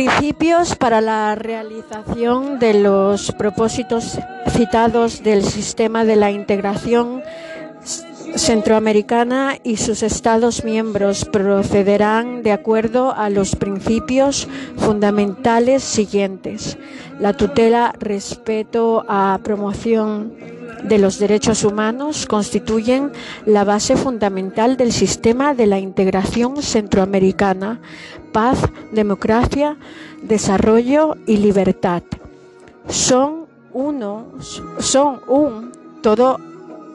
Principios para la realización de los propósitos citados del sistema de la integración centroamericana y sus Estados miembros procederán de acuerdo a los principios fundamentales siguientes. La tutela, respeto a promoción de los derechos humanos constituyen la base fundamental del sistema de la integración centroamericana, paz, democracia, desarrollo y libertad. Son unos, son un todo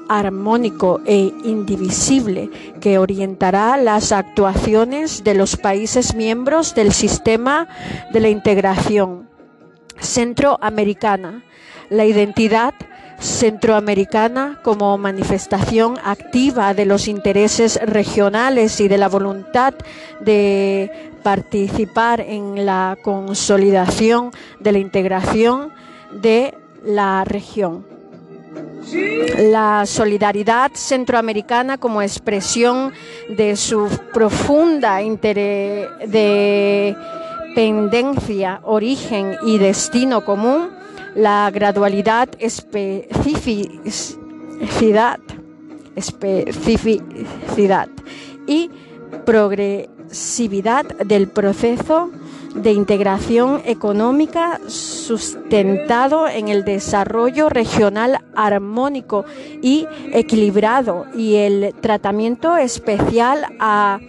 armónico e indivisible que orientará las actuaciones de los países miembros del sistema de la integración centroamericana. La identidad centroamericana como manifestación activa de los intereses regionales y de la voluntad de participar en la consolidación de la integración de la región. La solidaridad centroamericana como expresión de su profunda dependencia, origen y destino común, la gradualidad, especificidad, especificidad y progresividad del proceso de integración económica sustentado en el desarrollo regional armónico y equilibrado y el tratamiento especial a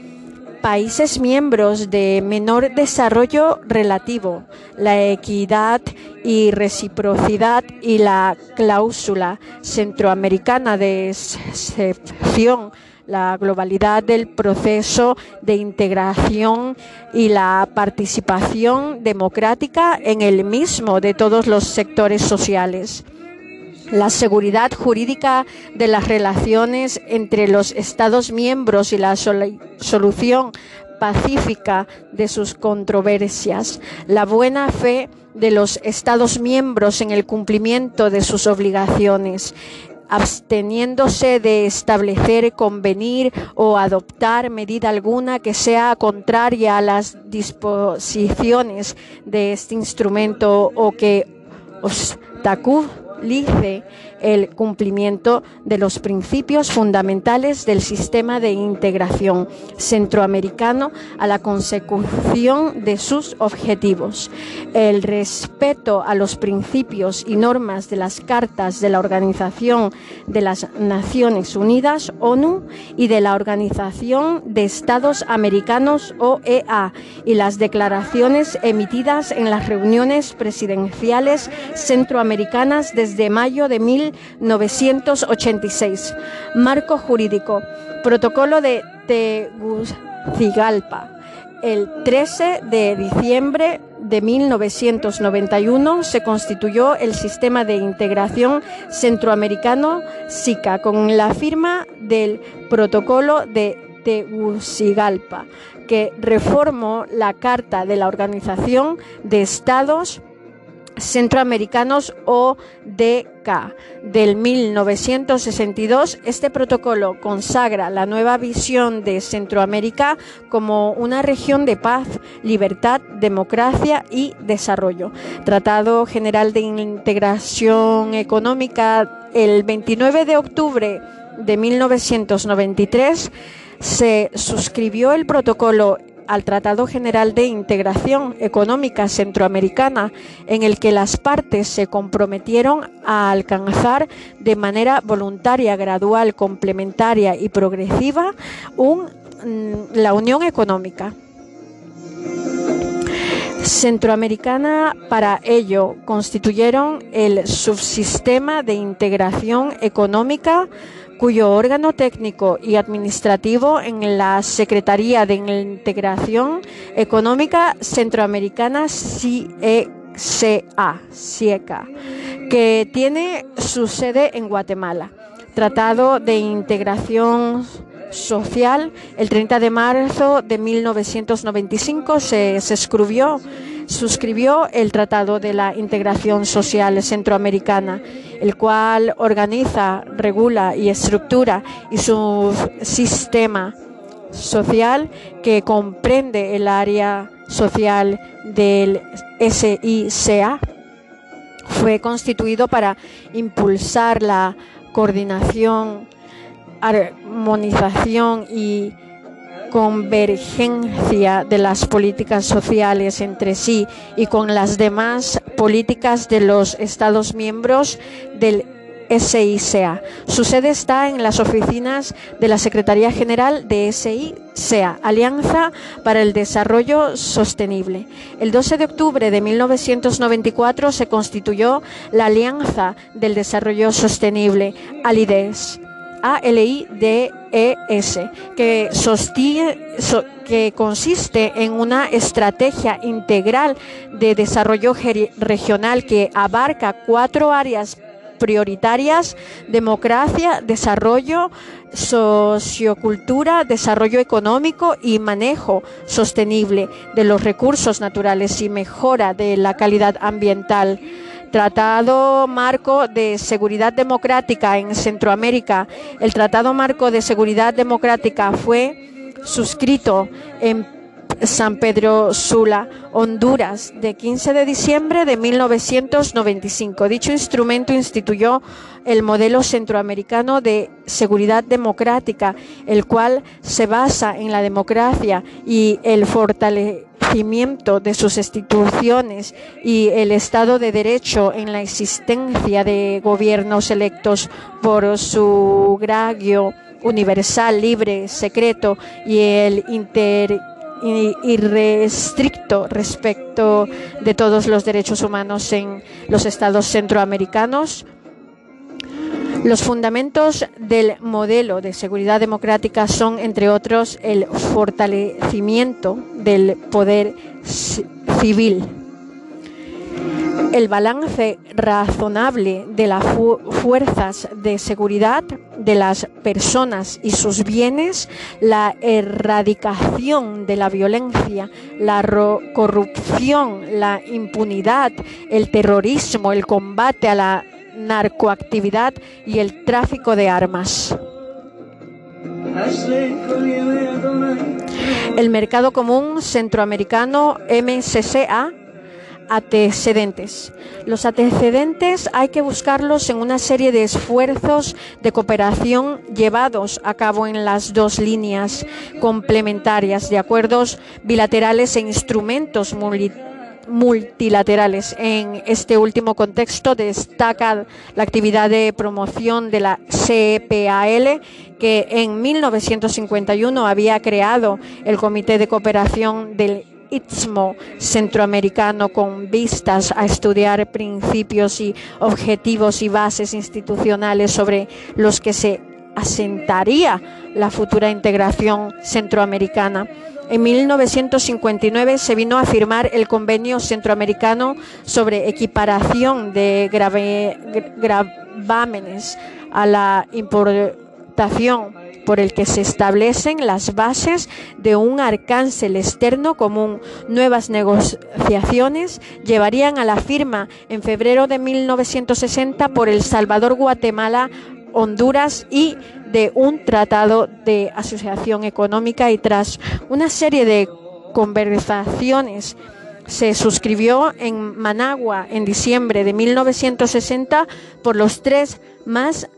países miembros de menor desarrollo relativo, la equidad y reciprocidad y la cláusula centroamericana de excepción la globalidad del proceso de integración y la participación democrática en el mismo de todos los sectores sociales. La seguridad jurídica de las relaciones entre los Estados miembros y la solución pacífica de sus controversias, la buena fe de los Estados miembros en el cumplimiento de sus obligaciones, absteniéndose de establecer, convenir o adoptar medida alguna que sea contraria a las disposiciones de este instrumento o que obstaculice el cumplimiento de los principios fundamentales del sistema de integración centroamericano a la consecución de sus objetivos. El respeto a los principios y normas de las cartas de la Organización de las Naciones Unidas, ONU, y de la Organización de Estados Americanos, OEA, y las declaraciones emitidas en las reuniones presidenciales centroamericanas desde mayo de 1986. Marco jurídico. Protocolo de Tegucigalpa. El 13 de diciembre de 1991 se constituyó el Sistema de Integración Centroamericano SICA con la firma del Protocolo de Tegucigalpa, que reformó la Carta de la Organización de Estados centroamericanos ODK del 1962. Este protocolo consagra la nueva visión de Centroamérica como una región de paz, libertad, democracia y desarrollo. Tratado General de Integración Económica el 29 de octubre de 1993 se suscribió el protocolo al Tratado General de Integración Económica Centroamericana, en el que las partes se comprometieron a alcanzar de manera voluntaria, gradual, complementaria y progresiva mm, la Unión Económica. Centroamericana para ello constituyeron el subsistema de integración económica cuyo órgano técnico y administrativo en la Secretaría de Integración Económica Centroamericana CIECA, CIECA que tiene su sede en Guatemala. Tratado de Integración Social, el 30 de marzo de 1995 se, se escribió suscribió el Tratado de la Integración Social Centroamericana, el cual organiza, regula y estructura y su sistema social que comprende el área social del SICA fue constituido para impulsar la coordinación, armonización y convergencia de las políticas sociales entre sí y con las demás políticas de los Estados miembros del SICA. Su sede está en las oficinas de la Secretaría General de SICA, Alianza para el Desarrollo Sostenible. El 12 de octubre de 1994 se constituyó la Alianza del Desarrollo Sostenible, ALIDES. A-L-I-D-E-S, que, que consiste en una estrategia integral de desarrollo regional que abarca cuatro áreas prioritarias, democracia, desarrollo, sociocultura, desarrollo económico y manejo sostenible de los recursos naturales y mejora de la calidad ambiental. Tratado Marco de Seguridad Democrática en Centroamérica. El Tratado Marco de Seguridad Democrática fue suscrito en San Pedro Sula, Honduras, de 15 de diciembre de 1995. Dicho instrumento instituyó el modelo centroamericano de seguridad democrática, el cual se basa en la democracia y el fortalecimiento de sus instituciones y el Estado de Derecho en la existencia de gobiernos electos por su gragio universal, libre, secreto y el inter irrestricto respecto de todos los derechos humanos en los estados centroamericanos. Los fundamentos del modelo de seguridad democrática son, entre otros, el fortalecimiento del poder civil el balance razonable de las fuerzas de seguridad de las personas y sus bienes, la erradicación de la violencia, la corrupción, la impunidad, el terrorismo, el combate a la narcoactividad y el tráfico de armas. El Mercado Común Centroamericano MCCA antecedentes. Los antecedentes hay que buscarlos en una serie de esfuerzos de cooperación llevados a cabo en las dos líneas complementarias de acuerdos bilaterales e instrumentos multilaterales. En este último contexto destaca la actividad de promoción de la CPAL, que en 1951 había creado el Comité de Cooperación del Istmo Centroamericano con vistas a estudiar principios y objetivos y bases institucionales sobre los que se asentaría la futura integración centroamericana. En 1959 se vino a firmar el Convenio Centroamericano sobre equiparación de gravámenes a la importación por el que se establecen las bases de un arcángel externo común. Nuevas negociaciones llevarían a la firma en febrero de 1960 por El Salvador, Guatemala, Honduras y de un tratado de asociación económica y tras una serie de conversaciones se suscribió en Managua en diciembre de 1960 por los tres más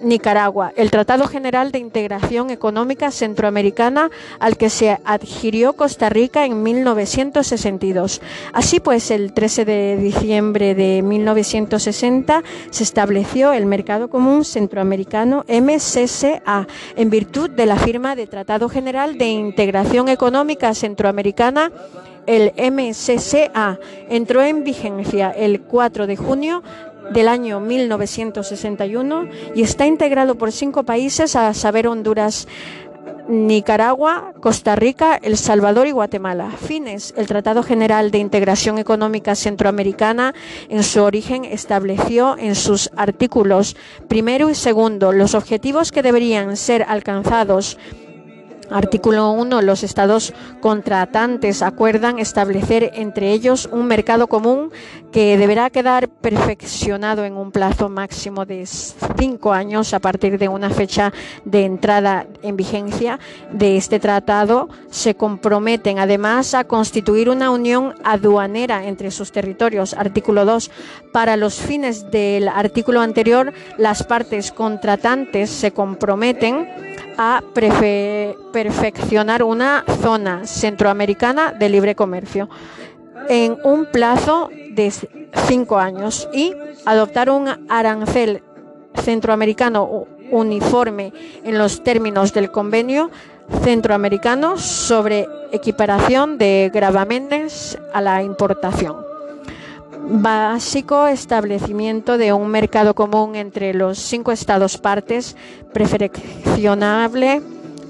Nicaragua, el Tratado General de Integración Económica Centroamericana al que se adhirió Costa Rica en 1962. Así pues, el 13 de diciembre de 1960 se estableció el Mercado Común Centroamericano MCCA en virtud de la firma de Tratado General de Integración Económica Centroamericana el MCCA entró en vigencia el 4 de junio del año 1961 y está integrado por cinco países, a saber Honduras, Nicaragua, Costa Rica, El Salvador y Guatemala. Fines, el Tratado General de Integración Económica Centroamericana en su origen estableció en sus artículos primero y segundo los objetivos que deberían ser alcanzados Artículo 1. Los estados contratantes acuerdan establecer entre ellos un mercado común que deberá quedar perfeccionado en un plazo máximo de cinco años a partir de una fecha de entrada en vigencia de este tratado. Se comprometen además a constituir una unión aduanera entre sus territorios. Artículo 2. Para los fines del artículo anterior, las partes contratantes se comprometen a perfeccionar una zona centroamericana de libre comercio en un plazo de cinco años y adoptar un arancel centroamericano uniforme en los términos del convenio centroamericano sobre equiparación de gravamenes a la importación básico establecimiento de un mercado común entre los cinco estados partes, preferencionable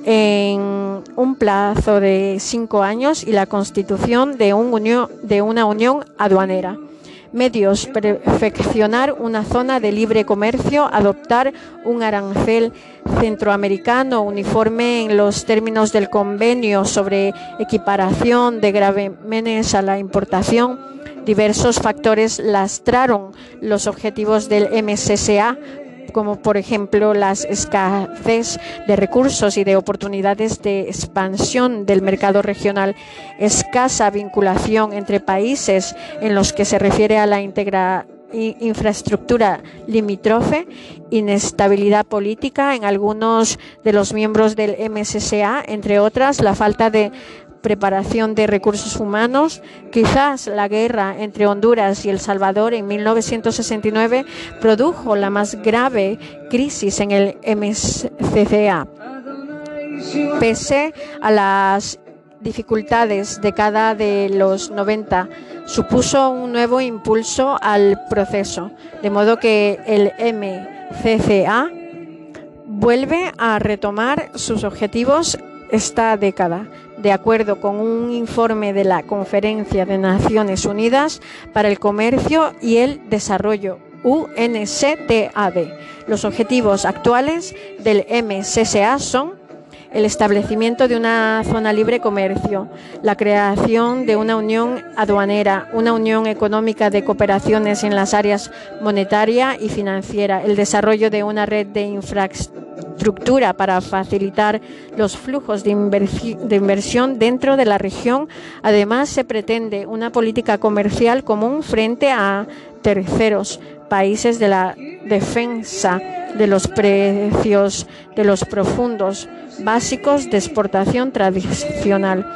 en un plazo de cinco años y la constitución de, un de una unión aduanera. Medios, perfeccionar una zona de libre comercio, adoptar un arancel centroamericano uniforme en los términos del convenio sobre equiparación de gravemenes a la importación, diversos factores lastraron los objetivos del MSSA como por ejemplo las escasez de recursos y de oportunidades de expansión del mercado regional, escasa vinculación entre países en los que se refiere a la infraestructura limítrofe, inestabilidad política en algunos de los miembros del MSSA, entre otras, la falta de preparación de recursos humanos. Quizás la guerra entre Honduras y El Salvador en 1969 produjo la más grave crisis en el MSCA. Pese a las dificultades de cada de los 90, supuso un nuevo impulso al proceso, de modo que el MCCA vuelve a retomar sus objetivos esta década de acuerdo con un informe de la Conferencia de Naciones Unidas para el Comercio y el Desarrollo, UNCTAD. Los objetivos actuales del MCCA son el establecimiento de una zona libre comercio, la creación de una unión aduanera, una unión económica de cooperaciones en las áreas monetaria y financiera, el desarrollo de una red de infraestructura para facilitar los flujos de, inversión dentro de la región. Además, se pretende una política comercial común frente a terceros países de la defensa de los precios de los profundos básicos de exportación tradicional.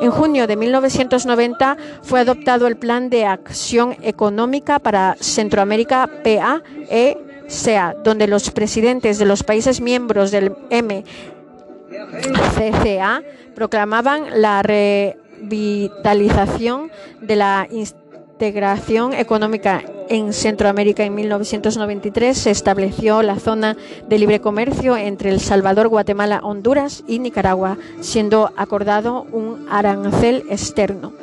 En junio de 1990 fue adoptado el Plan de Acción Económica para Centroamérica PAECA, donde los presidentes de los países miembros del MCCA proclamaban la revitalización de la integración económica en Centroamérica en 1993 se estableció la zona de libre comercio entre El Salvador, Guatemala, Honduras y Nicaragua, siendo acordado un arancel externo.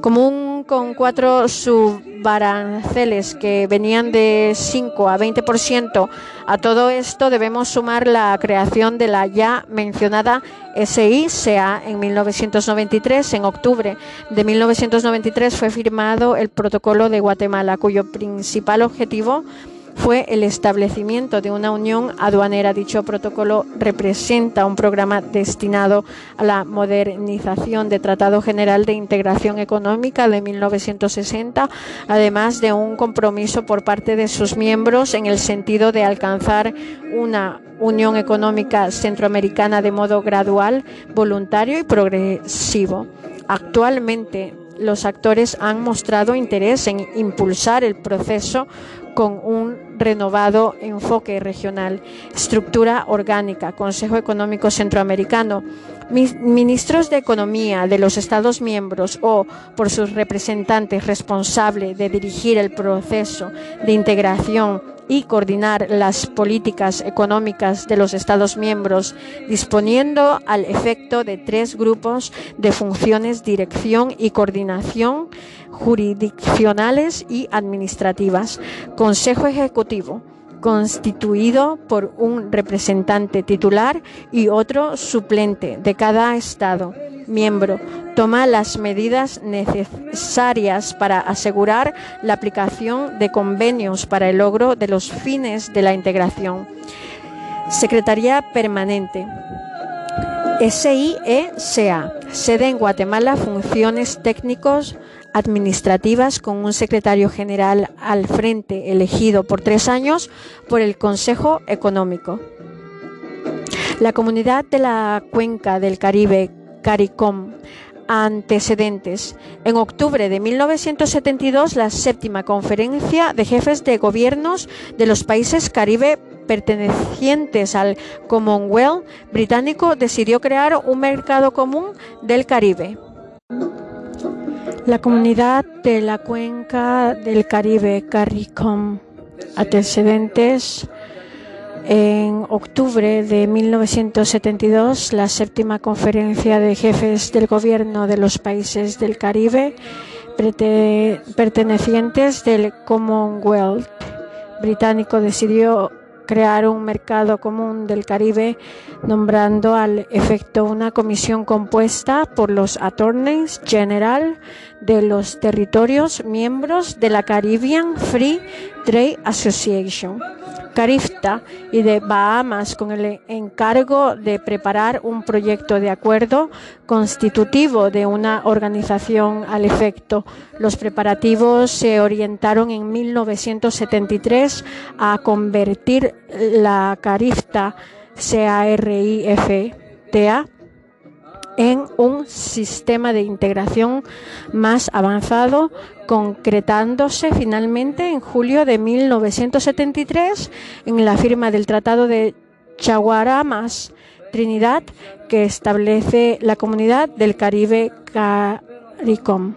Común con cuatro subaranceles que venían de 5 a 20%, a todo esto debemos sumar la creación de la ya mencionada SICA en 1993. En octubre de 1993 fue firmado el Protocolo de Guatemala, cuyo principal objetivo fue el establecimiento de una unión aduanera. Dicho protocolo representa un programa destinado a la modernización del Tratado General de Integración Económica de 1960, además de un compromiso por parte de sus miembros en el sentido de alcanzar una Unión Económica Centroamericana de modo gradual, voluntario y progresivo. Actualmente, los actores han mostrado interés en impulsar el proceso con un renovado enfoque regional, estructura orgánica, Consejo Económico Centroamericano, ministros de Economía de los Estados miembros o por sus representantes responsables de dirigir el proceso de integración y coordinar las políticas económicas de los Estados miembros, disponiendo al efecto de tres grupos de funciones, dirección y coordinación jurisdiccionales y administrativas. Consejo Ejecutivo constituido por un representante titular y otro suplente de cada Estado miembro. Toma las medidas necesarias para asegurar la aplicación de convenios para el logro de los fines de la integración. Secretaría Permanente. SIECA. Sede en Guatemala. Funciones técnicos administrativas con un secretario general al frente elegido por tres años por el Consejo Económico. La comunidad de la Cuenca del Caribe, CARICOM, antecedentes. En octubre de 1972, la séptima conferencia de jefes de gobiernos de los países caribe pertenecientes al Commonwealth británico decidió crear un mercado común del Caribe. La comunidad de la cuenca del Caribe, CARICOM, antecedentes. En octubre de 1972, la séptima conferencia de jefes del gobierno de los países del Caribe pertenecientes del Commonwealth británico decidió crear un mercado común del Caribe, nombrando al efecto una comisión compuesta por los attorneys general de los territorios miembros de la Caribbean Free Trade Association. Carifta y de Bahamas con el encargo de preparar un proyecto de acuerdo constitutivo de una organización al efecto. Los preparativos se orientaron en 1973 a convertir la Carifta CARIFTA en un sistema de integración más avanzado, concretándose finalmente en julio de 1973 en la firma del Tratado de Chaguaramas, Trinidad, que establece la Comunidad del Caribe CARICOM.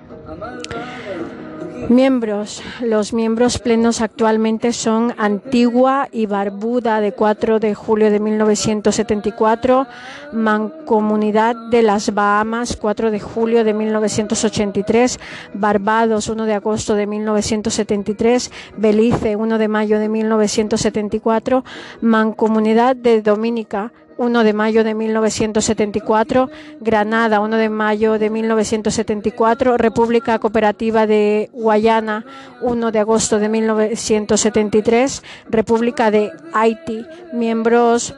Miembros. Los miembros plenos actualmente son Antigua y Barbuda de 4 de julio de 1974, Mancomunidad de las Bahamas 4 de julio de 1983, Barbados 1 de agosto de 1973, Belice 1 de mayo de 1974, Mancomunidad de Dominica 1 de mayo de 1974, Granada 1 de mayo de 1974, República Cooperativa de Guayana 1 de agosto de 1973, República de Haití, miembros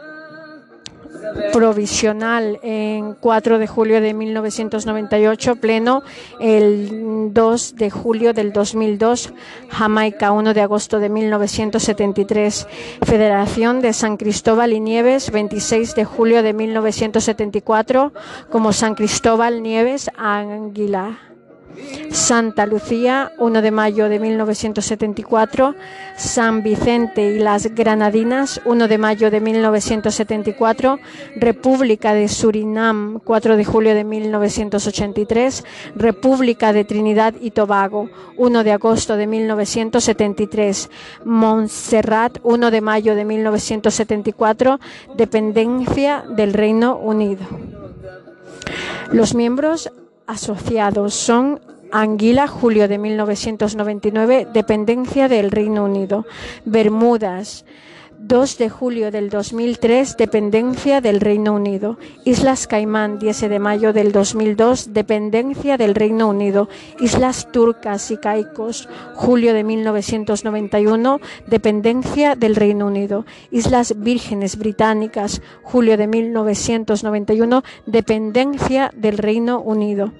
provisional en 4 de julio de 1998, pleno el 2 de julio del 2002, Jamaica 1 de agosto de 1973, Federación de San Cristóbal y Nieves 26 de julio de 1974, como San Cristóbal Nieves Águila. Santa Lucía, 1 de mayo de 1974, San Vicente y las Granadinas, 1 de mayo de 1974, República de Surinam, 4 de julio de 1983, República de Trinidad y Tobago, 1 de agosto de 1973, Montserrat, 1 de mayo de 1974, dependencia del Reino Unido. Los miembros asociados son Anguila, julio de 1999, dependencia del Reino Unido. Bermudas, 2 de julio del 2003, dependencia del Reino Unido. Islas Caimán, 10 de mayo del 2002, dependencia del Reino Unido. Islas Turcas y Caicos, julio de 1991, dependencia del Reino Unido. Islas Vírgenes Británicas, julio de 1991, dependencia del Reino Unido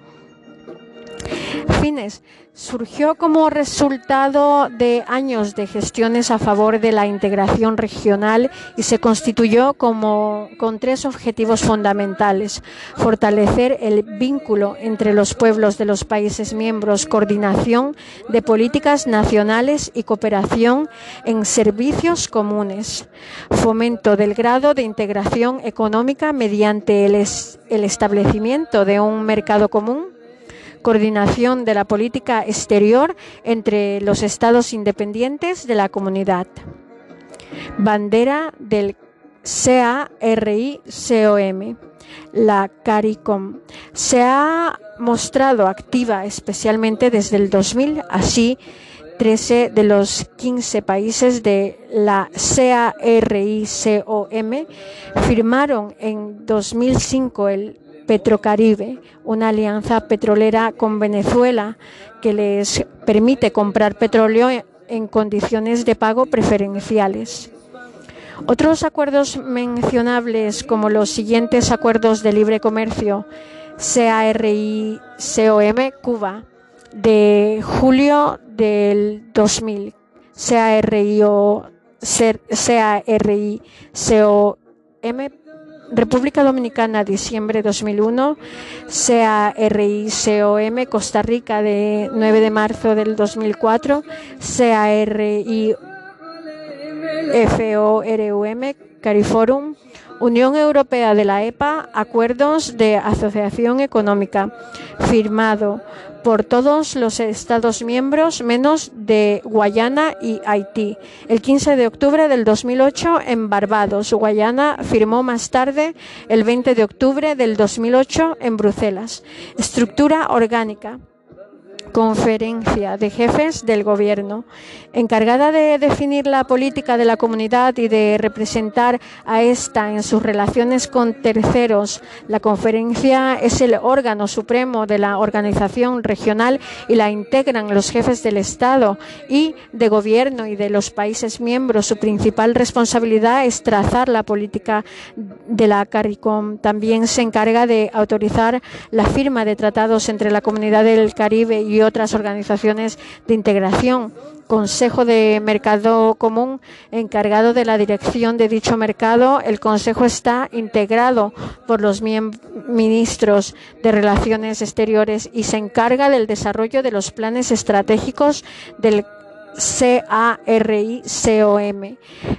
fines. Surgió como resultado de años de gestiones a favor de la integración regional y se constituyó como con tres objetivos fundamentales: fortalecer el vínculo entre los pueblos de los países miembros, coordinación de políticas nacionales y cooperación en servicios comunes, fomento del grado de integración económica mediante el, el establecimiento de un mercado común coordinación de la política exterior entre los estados independientes de la comunidad. Bandera del CARI-COM. La CARICOM se ha mostrado activa especialmente desde el 2000, así 13 de los 15 países de la CARICOM firmaron en 2005 el Petrocaribe, una alianza petrolera con Venezuela que les permite comprar petróleo en condiciones de pago preferenciales. Otros acuerdos mencionables como los siguientes acuerdos de libre comercio CARI-COM Cuba de julio del 2000, CARI-COM República Dominicana, diciembre 2001, CARI-COM Costa Rica de 9 de marzo del 2004, CARI FORUM CARIFORUM Unión Europea de la EPA, acuerdos de asociación económica, firmado por todos los Estados miembros menos de Guayana y Haití. El 15 de octubre del 2008 en Barbados, Guayana firmó más tarde el 20 de octubre del 2008 en Bruselas. Estructura orgánica conferencia de jefes del gobierno, encargada de definir la política de la comunidad y de representar a esta en sus relaciones con terceros. La conferencia es el órgano supremo de la organización regional y la integran los jefes del Estado y de gobierno y de los países miembros. Su principal responsabilidad es trazar la política de la CARICOM. También se encarga de autorizar la firma de tratados entre la comunidad del Caribe y otras organizaciones de integración. Consejo de Mercado Común encargado de la dirección de dicho mercado. El Consejo está integrado por los ministros de Relaciones Exteriores y se encarga del desarrollo de los planes estratégicos del CARI-COM,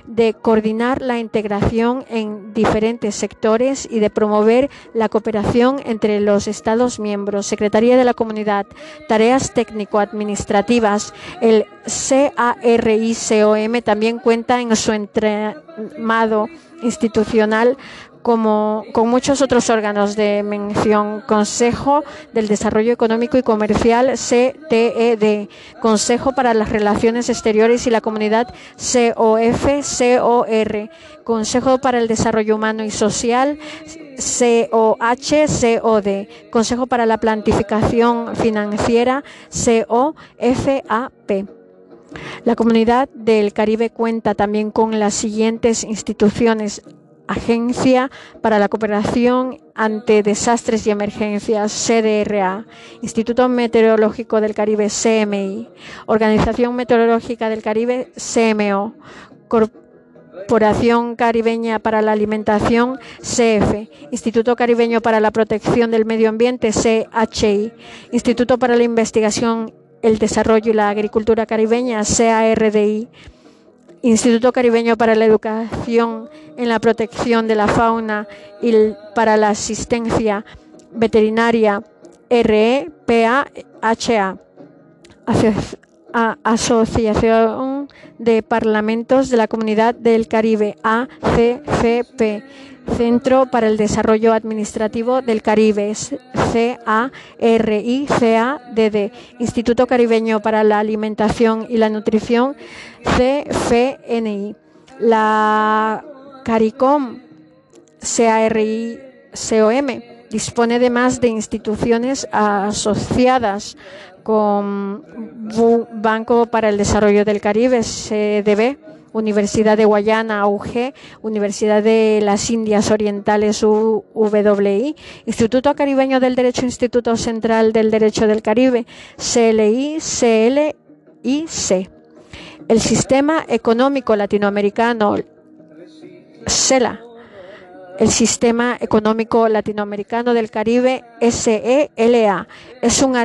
de coordinar la integración en diferentes sectores y de promover la cooperación entre los Estados miembros, Secretaría de la Comunidad, tareas técnico-administrativas. El CARI-COM también cuenta en su entramado institucional como con muchos otros órganos de mención, Consejo del Desarrollo Económico y Comercial, CTED, Consejo para las Relaciones Exteriores y la Comunidad, COF, COR, Consejo para el Desarrollo Humano y Social, COH, COD, Consejo para la Plantificación Financiera, COFAP. La Comunidad del Caribe cuenta también con las siguientes instituciones Agencia para la Cooperación ante Desastres y Emergencias, CDRA, Instituto Meteorológico del Caribe, CMI, Organización Meteorológica del Caribe, CMO, Corporación Caribeña para la Alimentación, CF, Instituto Caribeño para la Protección del Medio Ambiente, CHI, Instituto para la Investigación, el Desarrollo y la Agricultura Caribeña, CARDI, Instituto Caribeño para la Educación en la Protección de la Fauna y para la Asistencia Veterinaria REPAHA, Asociación de Parlamentos de la Comunidad del Caribe, ACCP, Centro para el Desarrollo Administrativo del Caribe, CARICADD, Instituto Caribeño para la Alimentación y la Nutrición, CFNI. La CARICOM, CARICOM, dispone además de instituciones asociadas con Banco para el Desarrollo del Caribe, CDB, Universidad de Guayana, AUG, Universidad de las Indias Orientales, UWI, Instituto Caribeño del Derecho, Instituto Central del Derecho del Caribe, CLI, CLIC. El Sistema Económico Latinoamericano, CELA, el Sistema Económico Latinoamericano del Caribe, SELA, es un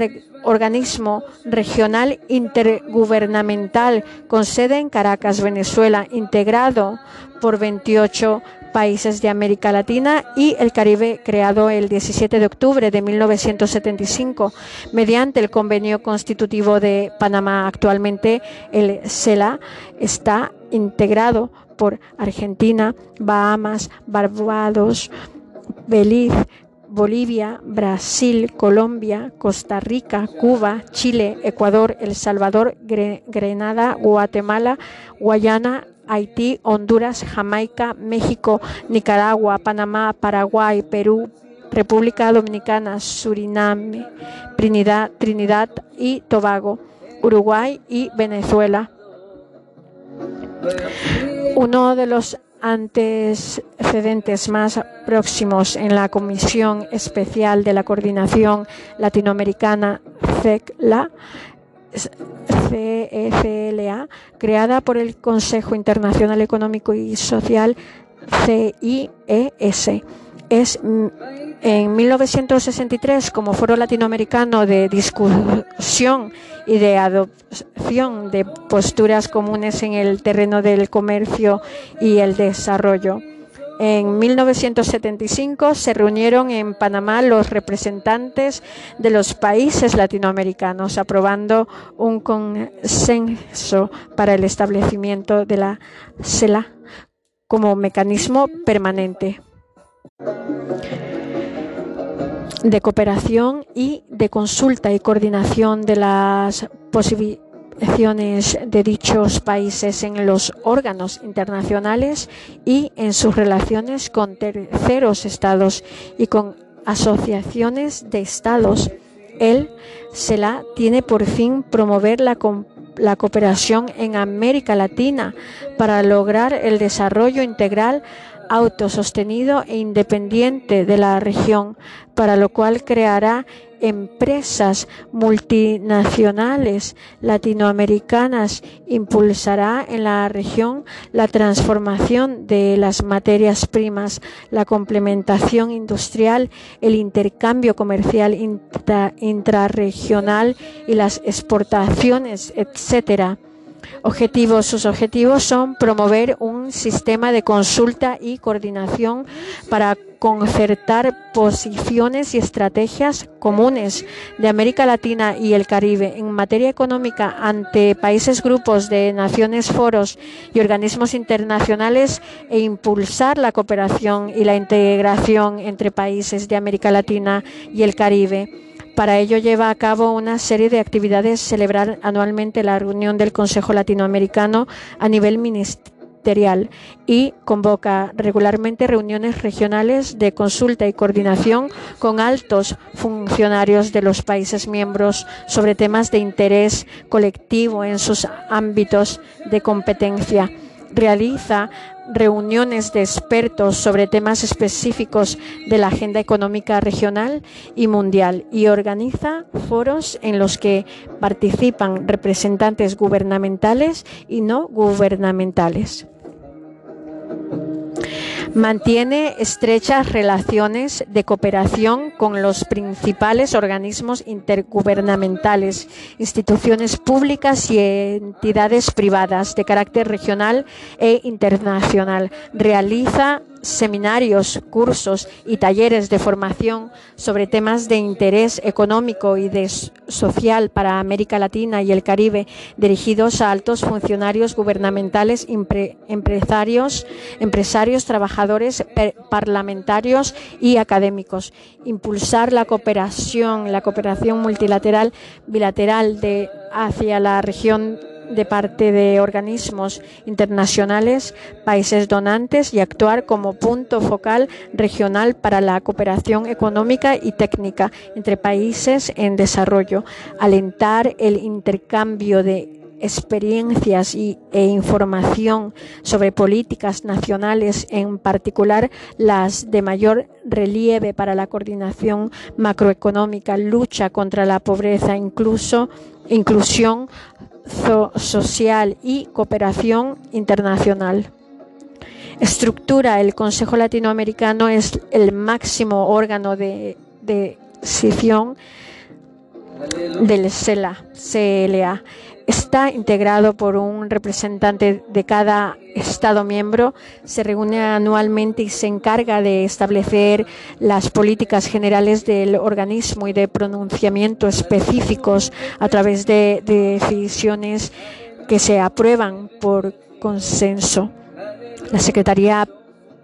organismo regional intergubernamental con sede en Caracas, Venezuela, integrado por 28 países de América Latina y el Caribe, creado el 17 de octubre de 1975 mediante el Convenio Constitutivo de Panamá. Actualmente el CELA está integrado por Argentina, Bahamas, Barbados, Belice, Bolivia, Brasil, Colombia, Costa Rica, Cuba, Chile, Ecuador, El Salvador, Grenada, Guatemala, Guayana, Haití, Honduras, Jamaica, México, Nicaragua, Panamá, Paraguay, Perú, República Dominicana, Suriname, Trinidad, Trinidad y Tobago, Uruguay y Venezuela. Uno de los antecedentes más próximos en la Comisión Especial de la Coordinación Latinoamericana CECLA, CECLA, creada por el Consejo Internacional Económico y Social CIES es mm, en 1963 como Foro Latinoamericano de Discusión y de Adopción de Posturas Comunes en el terreno del comercio y el desarrollo. En 1975 se reunieron en Panamá los representantes de los países latinoamericanos, aprobando un consenso para el establecimiento de la CELA como mecanismo permanente de cooperación y de consulta y coordinación de las posiciones de dichos países en los órganos internacionales y en sus relaciones con terceros estados y con asociaciones de estados. Él se la tiene por fin promover la, la cooperación en América Latina para lograr el desarrollo integral autosostenido e independiente de la región, para lo cual creará empresas multinacionales latinoamericanas, impulsará en la región la transformación de las materias primas, la complementación industrial, el intercambio comercial intrarregional y las exportaciones, etcétera objetivos. Sus objetivos son promover un sistema de consulta y coordinación para concertar posiciones y estrategias comunes de América Latina y el Caribe en materia económica ante países, grupos de naciones, foros y organismos internacionales e impulsar la cooperación y la integración entre países de América Latina y el Caribe para ello lleva a cabo una serie de actividades, celebrar anualmente la reunión del Consejo Latinoamericano a nivel ministerial y convoca regularmente reuniones regionales de consulta y coordinación con altos funcionarios de los países miembros sobre temas de interés colectivo en sus ámbitos de competencia. Realiza reuniones de expertos sobre temas específicos de la agenda económica regional y mundial y organiza foros en los que participan representantes gubernamentales y no gubernamentales. Mantiene estrechas relaciones de cooperación con los principales organismos intergubernamentales, instituciones públicas y entidades privadas de carácter regional e internacional. Realiza seminarios, cursos y talleres de formación sobre temas de interés económico y de social para América Latina y el Caribe, dirigidos a altos funcionarios gubernamentales, empresarios, empresarios, trabajadores, parlamentarios y académicos. Impulsar la cooperación, la cooperación multilateral bilateral de hacia la región de parte de organismos internacionales, países donantes y actuar como punto focal regional para la cooperación económica y técnica entre países en desarrollo, alentar el intercambio de experiencias y, e información sobre políticas nacionales, en particular las de mayor relieve para la coordinación macroeconómica, lucha contra la pobreza, incluso inclusión social y cooperación internacional. Estructura. El Consejo Latinoamericano es el máximo órgano de, decisión del CELA, CLA está integrado por un representante de cada Estado miembro, se reúne anualmente y se encarga de establecer las políticas generales del organismo y de pronunciamiento específicos a través de, decisiones que se aprueban por consenso. La Secretaría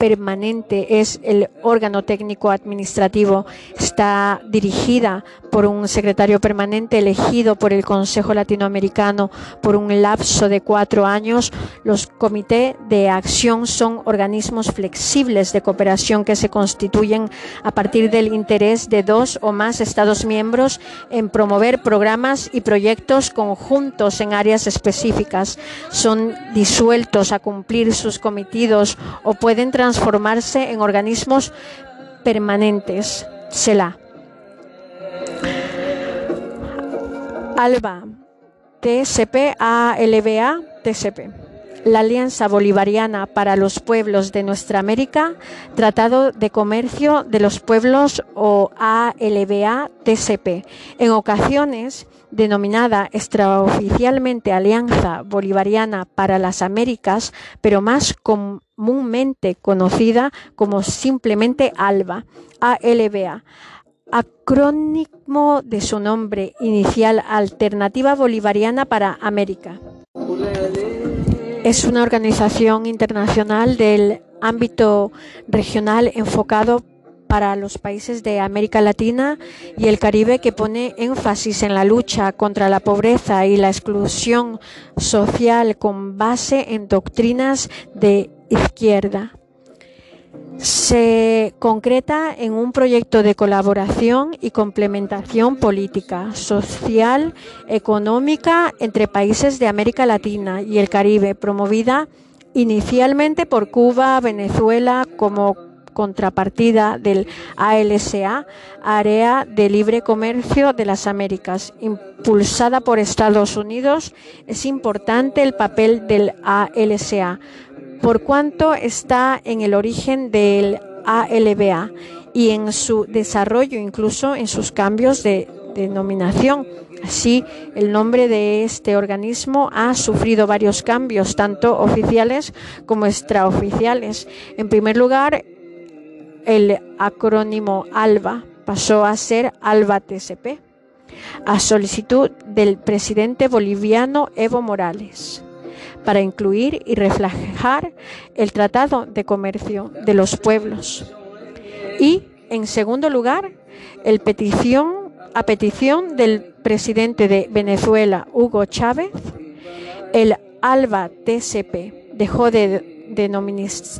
permanente es el órgano técnico administrativo. Está dirigida por un secretario permanente elegido por el Consejo Latinoamericano por un lapso de cuatro años. Los comités de acción son organismos flexibles de cooperación que se constituyen a partir del interés de dos o más Estados miembros en promover programas y proyectos conjuntos en áreas específicas. Son disueltos a cumplir sus cometidos o pueden transformarse en organismos permanentes. SELA. ALBA, TSP, ALBA, TSP. La Alianza Bolivariana para los Pueblos de Nuestra América, Tratado de Comercio de los Pueblos o ALBA-TCP, en ocasiones denominada extraoficialmente Alianza Bolivariana para las Américas, pero más comúnmente conocida como simplemente ALBA, ALBA acrónimo de su nombre inicial Alternativa Bolivariana para América. Es una organización internacional del ámbito regional enfocado para los países de América Latina y el Caribe que pone énfasis en la lucha contra la pobreza y la exclusión social con base en doctrinas de izquierda se concreta en un proyecto de colaboración y complementación política, social, económica entre países de América Latina y el Caribe, promovida inicialmente por Cuba, Venezuela como contrapartida del ALSA, Área de Libre Comercio de las Américas, impulsada por Estados Unidos, es importante el papel del ALSA por cuanto está en el origen del ALBA y en su desarrollo, incluso en sus cambios de denominación. Así, el nombre de este organismo ha sufrido varios cambios, tanto oficiales como extraoficiales. En primer lugar, el acrónimo ALBA pasó a ser ALBA-TCP, a solicitud del presidente boliviano Evo Morales para incluir y reflejar el Tratado de Comercio de los Pueblos. Y, en segundo lugar, el petición, a petición del presidente de Venezuela, Hugo Chávez, el ALBA TCP dejó de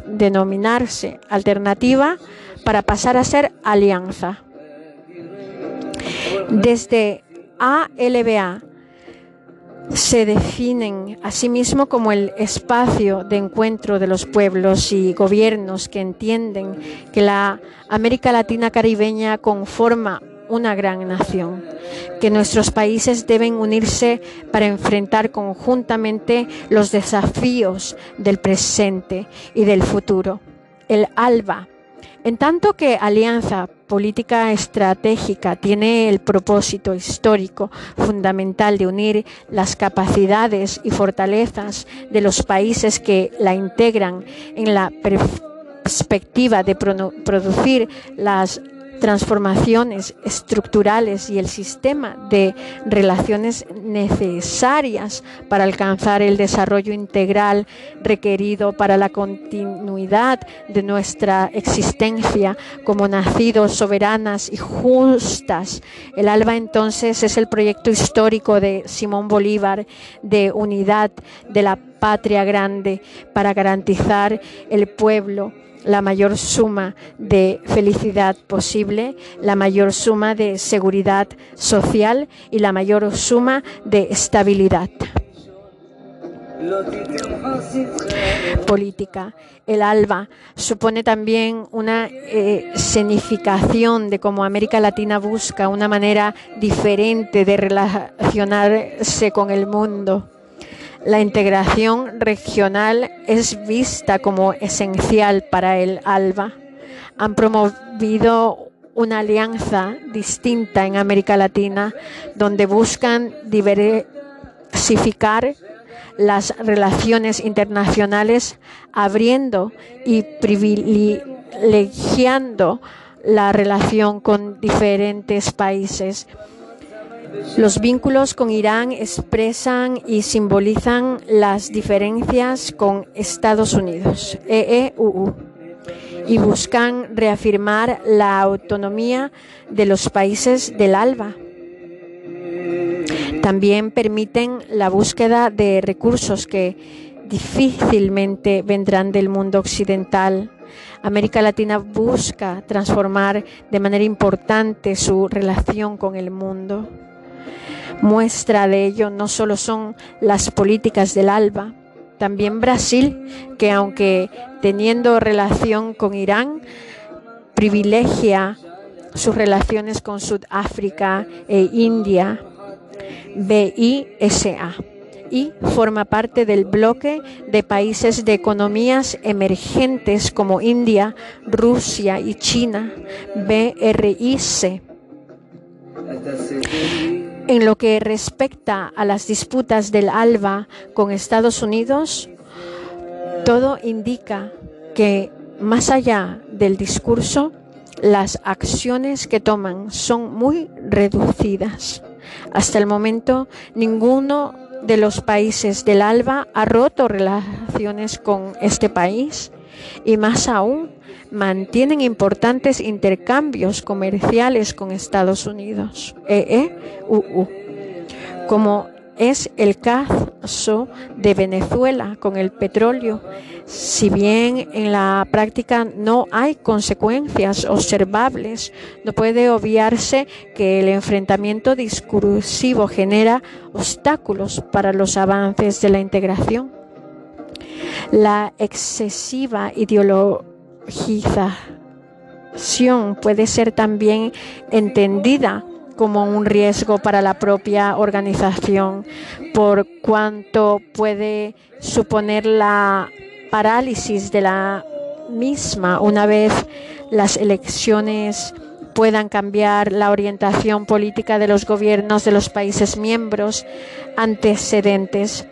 denominarse alternativa para pasar a ser alianza. Desde ALBA se definen a sí mismo como el espacio de encuentro de los pueblos y gobiernos que entienden que la América Latina caribeña conforma una gran nación, que nuestros países deben unirse para enfrentar conjuntamente los desafíos del presente y del futuro. El ALBA en tanto que Alianza Política Estratégica tiene el propósito histórico fundamental de unir las capacidades y fortalezas de los países que la integran en la perspectiva de producir las transformaciones estructurales y el sistema de relaciones necesarias para alcanzar el desarrollo integral requerido para la continuidad de nuestra existencia como nacidos soberanas y justas. El ALBA entonces es el proyecto histórico de Simón Bolívar de unidad de la patria grande para garantizar el pueblo la mayor suma de felicidad posible, la mayor suma de seguridad social y la mayor suma de estabilidad política. El ALBA supone también una eh, significación de cómo América Latina busca una manera diferente de relacionarse con el mundo la integración regional es vista como esencial para el ALBA. Han promovido una alianza distinta en América Latina donde buscan diversificar las relaciones internacionales, abriendo y privilegiando la relación con diferentes países. Los vínculos con Irán expresan y simbolizan las diferencias con Estados Unidos, EEUU. y buscan reafirmar la autonomía de los países del ALBA. También permiten la búsqueda de recursos que difícilmente vendrán del mundo occidental. América Latina busca transformar de manera importante su relación con el mundo. Muestra de ello no solo son las políticas del ALBA, también Brasil, que aunque teniendo relación con Irán, privilegia sus relaciones con Sudáfrica e India, BISA, y forma parte del bloque de países de economías emergentes como India, Rusia y China, BRIC. En lo que respecta a las disputas del ALBA con Estados Unidos, todo indica que más allá del discurso, las acciones que toman son muy reducidas. Hasta el momento, ninguno de los países del ALBA ha roto relaciones con este país y más aún mantienen importantes intercambios comerciales con Estados Unidos, EEUU, como es el caso de Venezuela con el petróleo. Si bien en la práctica no hay consecuencias observables, no puede obviarse que el enfrentamiento discursivo genera obstáculos para los avances de la integración. La excesiva ideologización puede ser también entendida como un riesgo para la propia organización, por cuanto puede suponer la parálisis de la misma una vez las elecciones puedan cambiar la orientación política de los gobiernos de los países miembros antecedentes.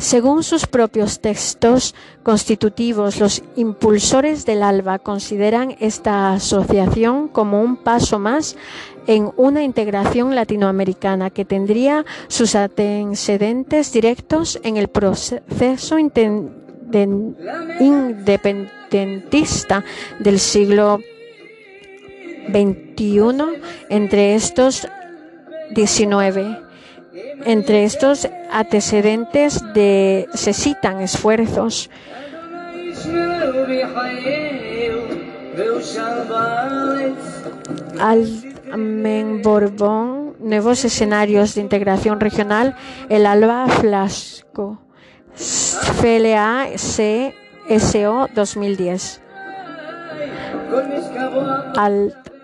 Según sus propios textos constitutivos, los impulsores del ALBA consideran esta asociación como un paso más en una integración latinoamericana que tendría sus antecedentes directos en el proceso independentista del siglo XXI, entre estos 19 entre estos antecedentes de, se citan esfuerzos Almen Borbón, nuevos escenarios de integración regional, el Alba Flasco, FLA CSO 2010.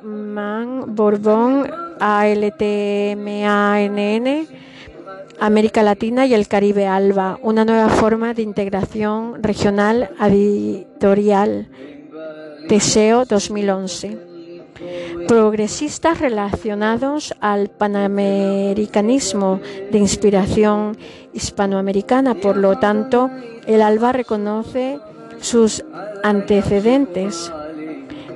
Altman Borbón, ALTMANN, América Latina y el Caribe ALBA, una nueva forma de integración regional editorial, Teseo 2011. Progresistas relacionados al panamericanismo de inspiración hispanoamericana. Por lo tanto, el ALBA reconoce sus antecedentes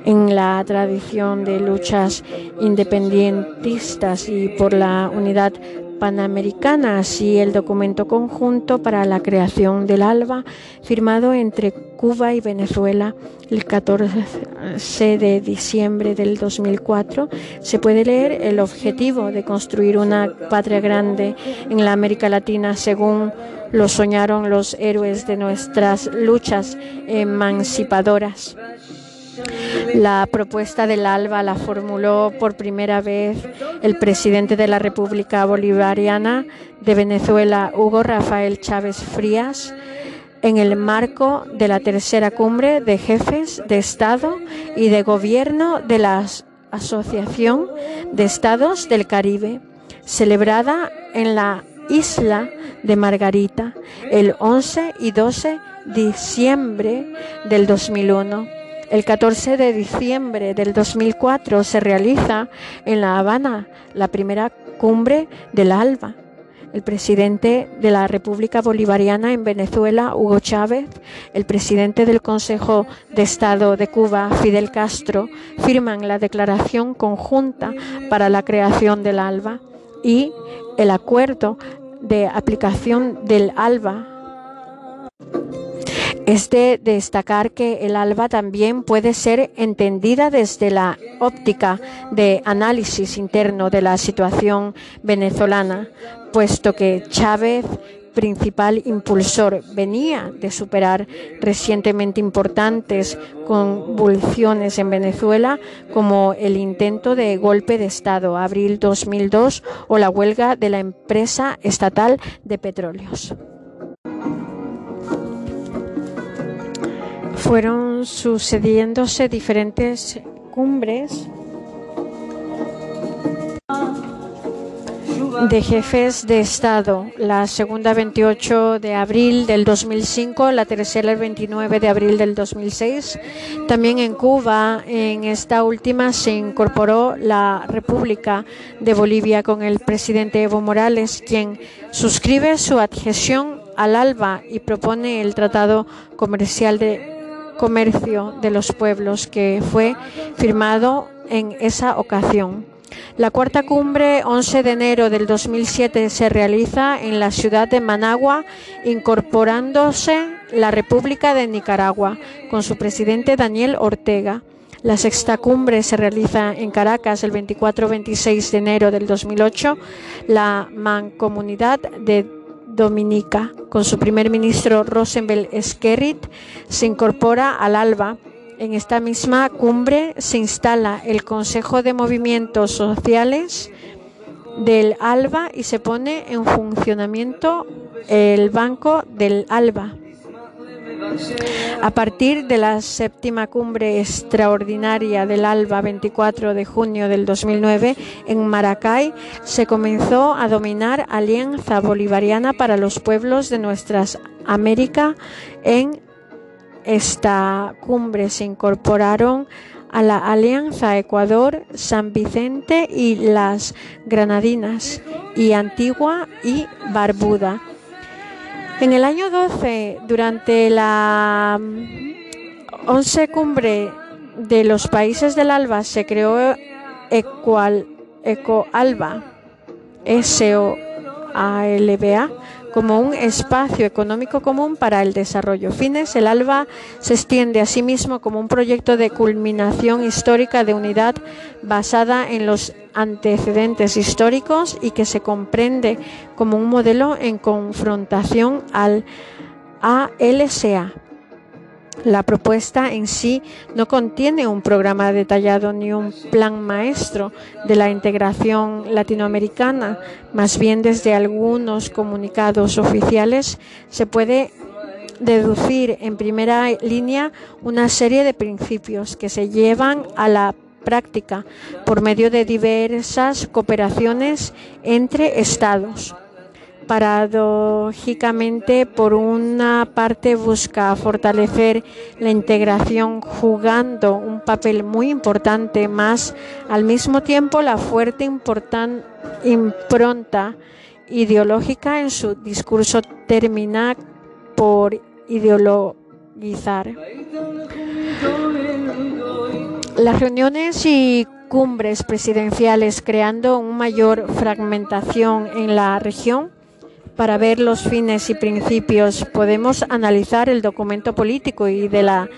en la tradición de luchas independentistas y por la unidad Panamericana, así el documento conjunto para la creación del ALBA, firmado entre Cuba y Venezuela el 14 de diciembre del 2004, se puede leer el objetivo de construir una patria grande en la América Latina según lo soñaron los héroes de nuestras luchas emancipadoras. La propuesta del ALBA la formuló por primera vez el presidente de la República Bolivariana de Venezuela, Hugo Rafael Chávez Frías, en el marco de la tercera cumbre de jefes de Estado y de Gobierno de la Asociación de Estados del Caribe, celebrada en la isla de Margarita el 11 y 12 de diciembre del 2001 el 14 de diciembre del 2004 se realiza en La Habana la primera cumbre del ALBA. El presidente de la República Bolivariana en Venezuela, Hugo Chávez, el presidente del Consejo de Estado de Cuba, Fidel Castro, firman la declaración conjunta para la creación del ALBA y el acuerdo de aplicación del ALBA Es de destacar que el ALBA también puede ser entendida desde la óptica de análisis interno de la situación venezolana, puesto que Chávez principal impulsor venía de superar recientemente importantes convulsiones en Venezuela, como el intento de golpe de Estado, abril 2002, o la huelga de la empresa estatal de petróleos. Fueron sucediéndose diferentes cumbres de jefes de Estado, la segunda 28 de abril del 2005, la tercera el 29 de abril del 2006. También en Cuba, en esta última, se incorporó la República de Bolivia con el presidente Evo Morales, quien suscribe su adhesión al ALBA y propone el Tratado Comercial de Comercio de los Pueblos, que fue firmado en esa ocasión. La cuarta cumbre, 11 de enero del 2007, se realiza en la ciudad de Managua, incorporándose la República de Nicaragua con su presidente Daniel Ortega. La sexta cumbre se realiza en Caracas el 24-26 de enero del 2008. La Mancomunidad de Dominica, con su primer ministro Rosenbel Skerrit, se incorpora al ALBA en esta misma cumbre se instala el Consejo de Movimientos Sociales del ALBA y se pone en funcionamiento el Banco del ALBA. A partir de la séptima cumbre extraordinaria del ALBA 24 de junio del 2009 en Maracay se comenzó a dominar Alianza Bolivariana para los Pueblos de Nuestras América en esta cumbre se incorporaron a la Alianza Ecuador, San Vicente y las Granadinas, y Antigua y Barbuda. En el año 12, durante la 11 mm, cumbre de los países del ALBA, se creó Ecoalba, S-O-A-L-B-A, como un espacio económico común para el desarrollo. Fines, el ALBA se extiende a sí mismo como un proyecto de culminación histórica de unidad basada en los antecedentes históricos y que se comprende como un modelo en confrontación al ALCA la propuesta en sí no contiene un programa detallado ni un plan maestro de la integración latinoamericana. Más bien desde algunos comunicados oficiales se puede deducir en primera línea una serie de principios que se llevan a la práctica por medio de diversas cooperaciones entre estados paradójicamente, por una parte busca fortalecer la integración jugando un papel muy importante, más al mismo tiempo la fuerte impronta ideológica en su discurso termina por ideologizar. Las reuniones y cumbres presidenciales creando una mayor fragmentación en la región para ver los fines y principios. Podemos analizar el documento político y de la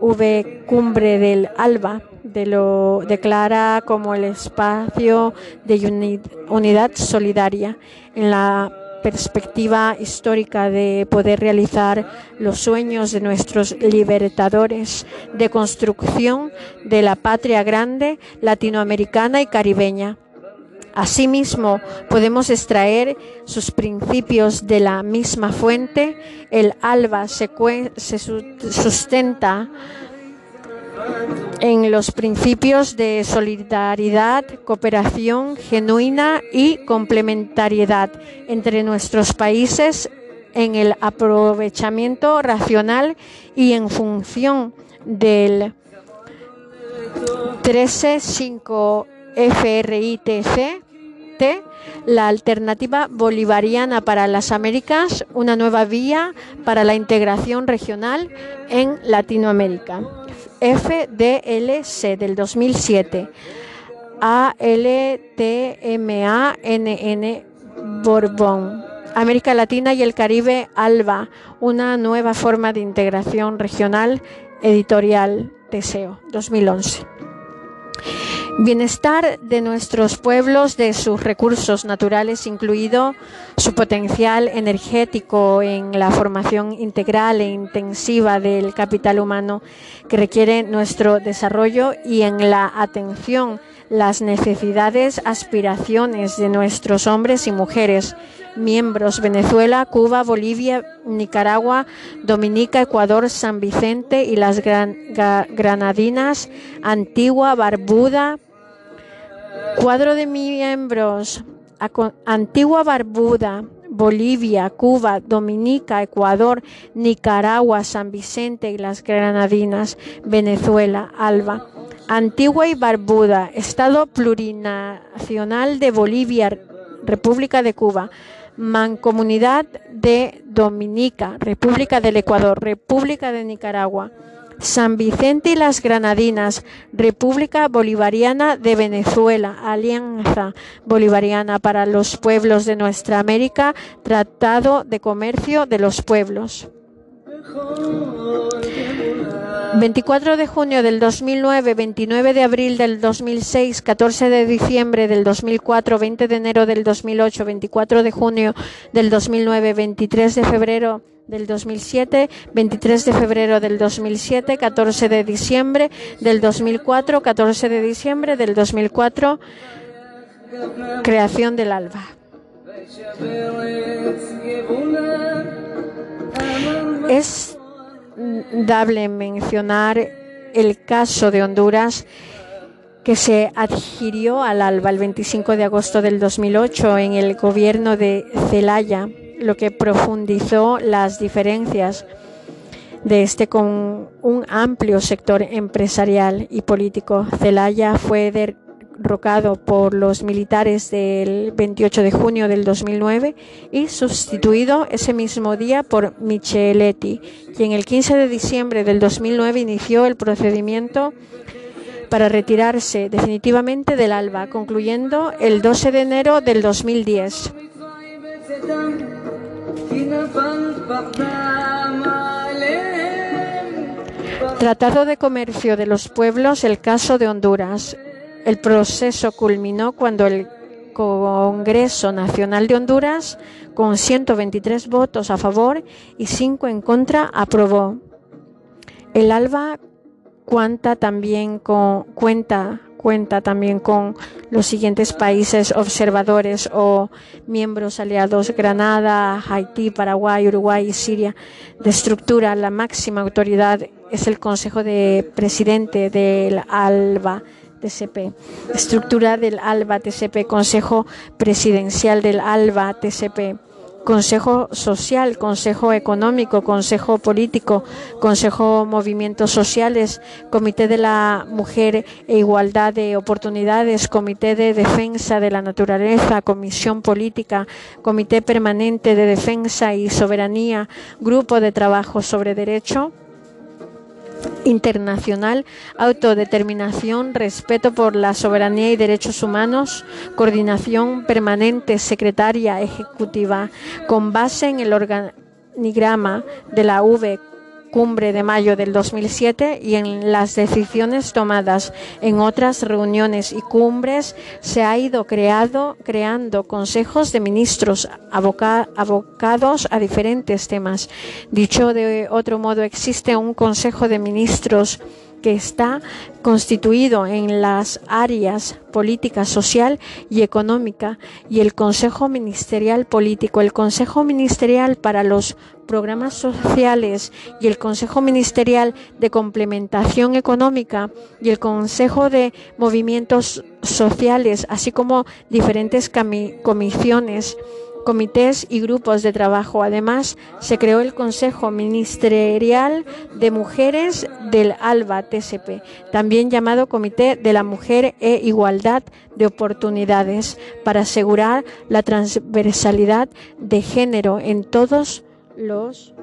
V cumbre del ALBA, de lo declara como el espacio de unidad solidaria en la perspectiva histórica de poder realizar los sueños de nuestros libertadores de construcción de la patria grande latinoamericana y caribeña. Asimismo, podemos extraer sus principios de la misma fuente. El ALBA se, sustenta en los principios de solidaridad, cooperación genuina y complementariedad entre nuestros países en el aprovechamiento racional y en función del 13.5 FRITC, la alternativa bolivariana para las Américas, una nueva vía para la integración regional en Latinoamérica. FDLC del 2007. ALTMANN Borbón. América Latina y el Caribe, ALBA, una nueva forma de integración regional editorial, Deseo, 2011. Bienestar de nuestros pueblos, de sus recursos naturales, incluido su potencial energético en la formación integral e intensiva del capital humano que requiere nuestro desarrollo y en la atención las necesidades, aspiraciones de nuestros hombres y mujeres, miembros Venezuela, Cuba, Bolivia, Nicaragua, Dominica, Ecuador, San Vicente y las Granadinas, Antigua, Barbuda, cuadro de miembros, Antigua Barbuda, Bolivia, Cuba, Dominica, Ecuador, Nicaragua, San Vicente y las Granadinas, Venezuela, Alba. Antigua y Barbuda, Estado Plurinacional de Bolivia, República de Cuba, Mancomunidad de Dominica, República del Ecuador, República de Nicaragua, San Vicente y las Granadinas, República Bolivariana de Venezuela, Alianza Bolivariana para los Pueblos de Nuestra América, Tratado de Comercio de los Pueblos. 24 de junio del 2009, 29 de abril del 2006, 14 de diciembre del 2004, 20 de enero del 2008, 24 de junio del 2009, 23 de febrero del 2007, 23 de febrero del 2007, 14 de diciembre del 2004, 14 de diciembre del 2004, creación del ALBA. Es dable mencionar el caso de Honduras que se adhirió al ALBA el 25 de agosto del 2008 en el gobierno de Celaya, lo que profundizó las diferencias de este con un amplio sector empresarial y político. Celaya fue derrocado por los militares del 28 de junio del 2009 y sustituido ese mismo día por Micheletti, quien el 15 de diciembre del 2009 inició el procedimiento para retirarse definitivamente del ALBA, concluyendo el 12 de enero del 2010. Tratado de Comercio de los Pueblos, el caso de Honduras. El proceso culminó cuando el Congreso Nacional de Honduras, con 123 votos a favor y 5 en contra, aprobó. El ALBA cuenta también con, cuenta, cuenta también con los siguientes países observadores o miembros aliados, Granada, Haití, Paraguay, Uruguay y Siria. De estructura, la máxima autoridad es el Consejo de Presidente del ALBA. TCP. Estructura del ALBA TCP, Consejo Presidencial del ALBA TCP Consejo Social, Consejo Económico, Consejo Político, Consejo Movimientos Sociales, Comité de la Mujer e Igualdad de Oportunidades, Comité de Defensa de la Naturaleza, Comisión Política, Comité Permanente de Defensa y Soberanía, Grupo de Trabajo sobre Derecho internacional, autodeterminación, respeto por la soberanía y derechos humanos, coordinación permanente secretaria ejecutiva con base en el organigrama de la V cumbre de mayo del 2007 y en las decisiones tomadas en otras reuniones y cumbres se ha ido creado, creando consejos de ministros abocados a diferentes temas. Dicho de otro modo, existe un consejo de ministros que está constituido en las áreas política, social y económica y el Consejo Ministerial Político, el Consejo Ministerial para los programas sociales y el Consejo Ministerial de Complementación Económica y el Consejo de Movimientos Sociales, así como diferentes comisiones comités y grupos de trabajo. Además, se creó el Consejo Ministerial de Mujeres del ALBA TCP, también llamado Comité de la Mujer e Igualdad de Oportunidades, para asegurar la transversalidad de género en todos los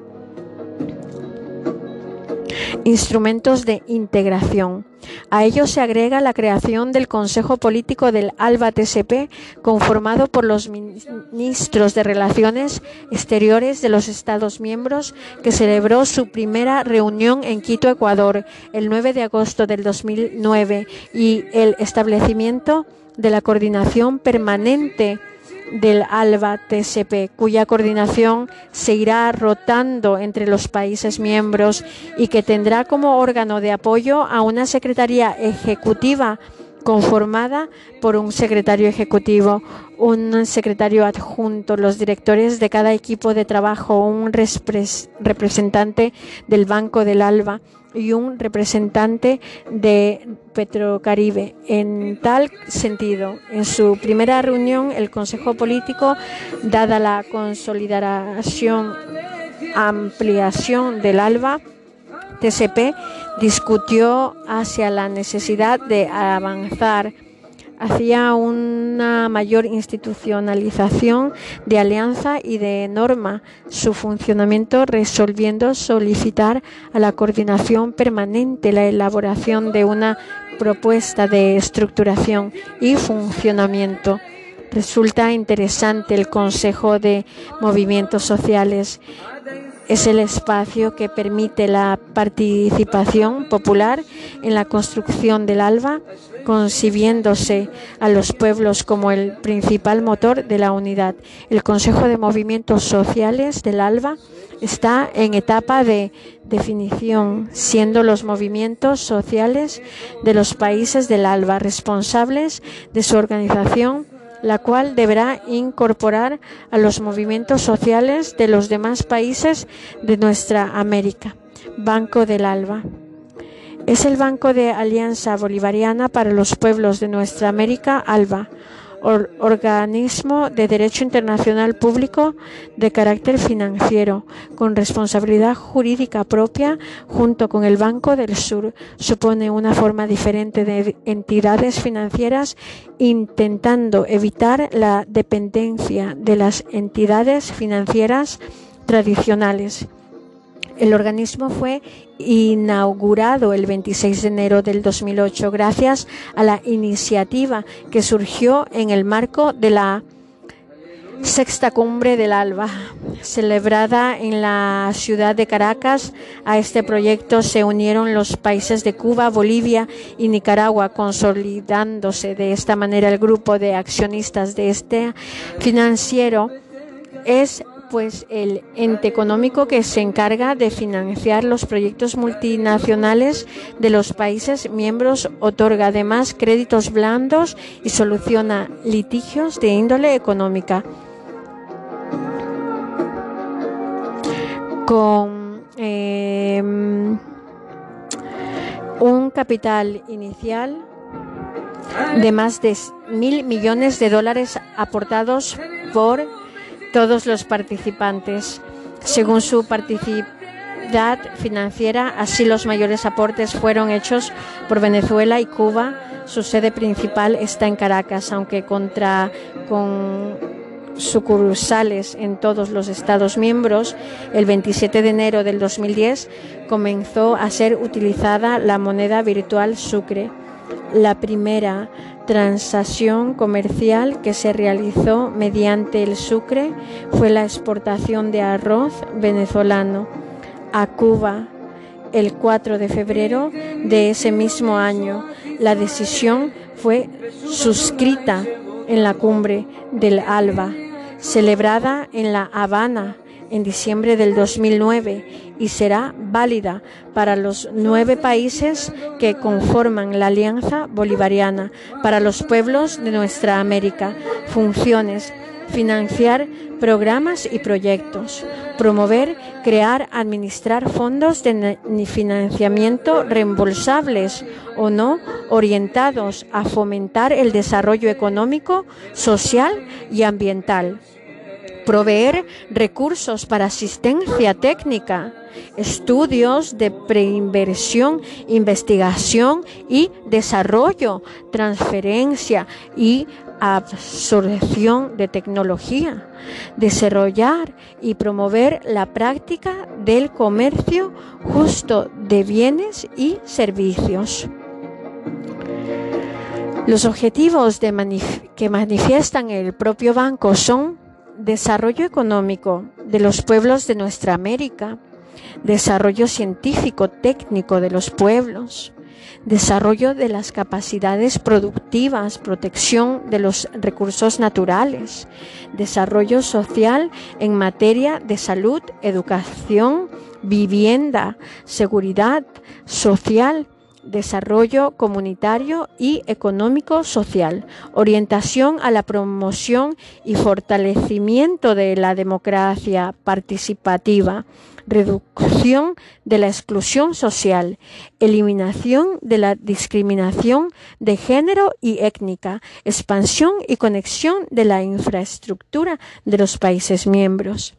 instrumentos de integración. A ello se agrega la creación del Consejo Político del ALBA TSP, conformado por los ministros de Relaciones Exteriores de los Estados miembros, que celebró su primera reunión en Quito, Ecuador, el 9 de agosto del 2009, y el establecimiento de la coordinación permanente del ALBA TCP, cuya coordinación se irá rotando entre los países miembros y que tendrá como órgano de apoyo a una Secretaría Ejecutiva conformada por un secretario ejecutivo, un secretario adjunto, los directores de cada equipo de trabajo, un representante del Banco del ALBA y un representante de Petrocaribe. En tal sentido, en su primera reunión, el Consejo Político, dada la consolidación, ampliación del ALBA, TCP, discutió hacia la necesidad de avanzar hacia una mayor institucionalización de alianza y de norma su funcionamiento, resolviendo solicitar a la coordinación permanente la elaboración de una propuesta de estructuración y funcionamiento. Resulta interesante el Consejo de Movimientos Sociales es el espacio que permite la participación popular en la construcción del ALBA, concibiéndose a los pueblos como el principal motor de la unidad. El Consejo de Movimientos Sociales del ALBA está en etapa de definición, siendo los movimientos sociales de los países del ALBA responsables de su organización la cual deberá incorporar a los movimientos sociales de los demás países de nuestra América. Banco del ALBA. Es el Banco de Alianza Bolivariana para los Pueblos de Nuestra América, ALBA, organismo de derecho internacional público de carácter financiero, con responsabilidad jurídica propia, junto con el Banco del Sur, supone una forma diferente de entidades financieras, intentando evitar la dependencia de las entidades financieras tradicionales. El organismo fue inaugurado el 26 de enero del 2008 gracias a la iniciativa que surgió en el marco de la sexta cumbre del ALBA, celebrada en la ciudad de Caracas. A este proyecto se unieron los países de Cuba, Bolivia y Nicaragua, consolidándose de esta manera el grupo de accionistas de este financiero. Es pues el ente económico que se encarga de financiar los proyectos multinacionales de los países miembros otorga además créditos blandos y soluciona litigios de índole económica. Con em, un capital inicial de más de mil millones de dólares aportados por todos los participantes. Según su participación financiera, así los mayores aportes fueron hechos por Venezuela y Cuba. Su sede principal está en Caracas, aunque contra con sucursales en todos los Estados miembros, el 27 de enero del 2010 comenzó a ser utilizada la moneda virtual Sucre. La primera transacción comercial que se realizó mediante el Sucre fue la exportación de arroz venezolano a Cuba el 4 de febrero de ese mismo año. La decisión fue suscrita en la cumbre del ALBA, celebrada en La Habana en diciembre del 2009 y será válida para los nueve países que conforman la Alianza Bolivariana para los pueblos de nuestra América. Funciones financiar programas y proyectos, promover, crear, administrar fondos de financiamiento reembolsables o no orientados a fomentar el desarrollo económico, social y ambiental proveer recursos para asistencia técnica, estudios de preinversión, investigación y desarrollo, transferencia y absorción de tecnología, desarrollar y promover la práctica del comercio justo de bienes y servicios. Los objetivos que manifiestan el propio banco son desarrollo económico de los pueblos de nuestra América, desarrollo científico técnico de los pueblos, desarrollo de las capacidades productivas, protección de los recursos naturales, desarrollo social en materia de salud, educación, vivienda, seguridad social, desarrollo comunitario y económico social, orientación a la promoción y fortalecimiento de la democracia participativa, reducción de la exclusión social, eliminación de la discriminación de género y étnica, expansión y conexión de la infraestructura de los países miembros.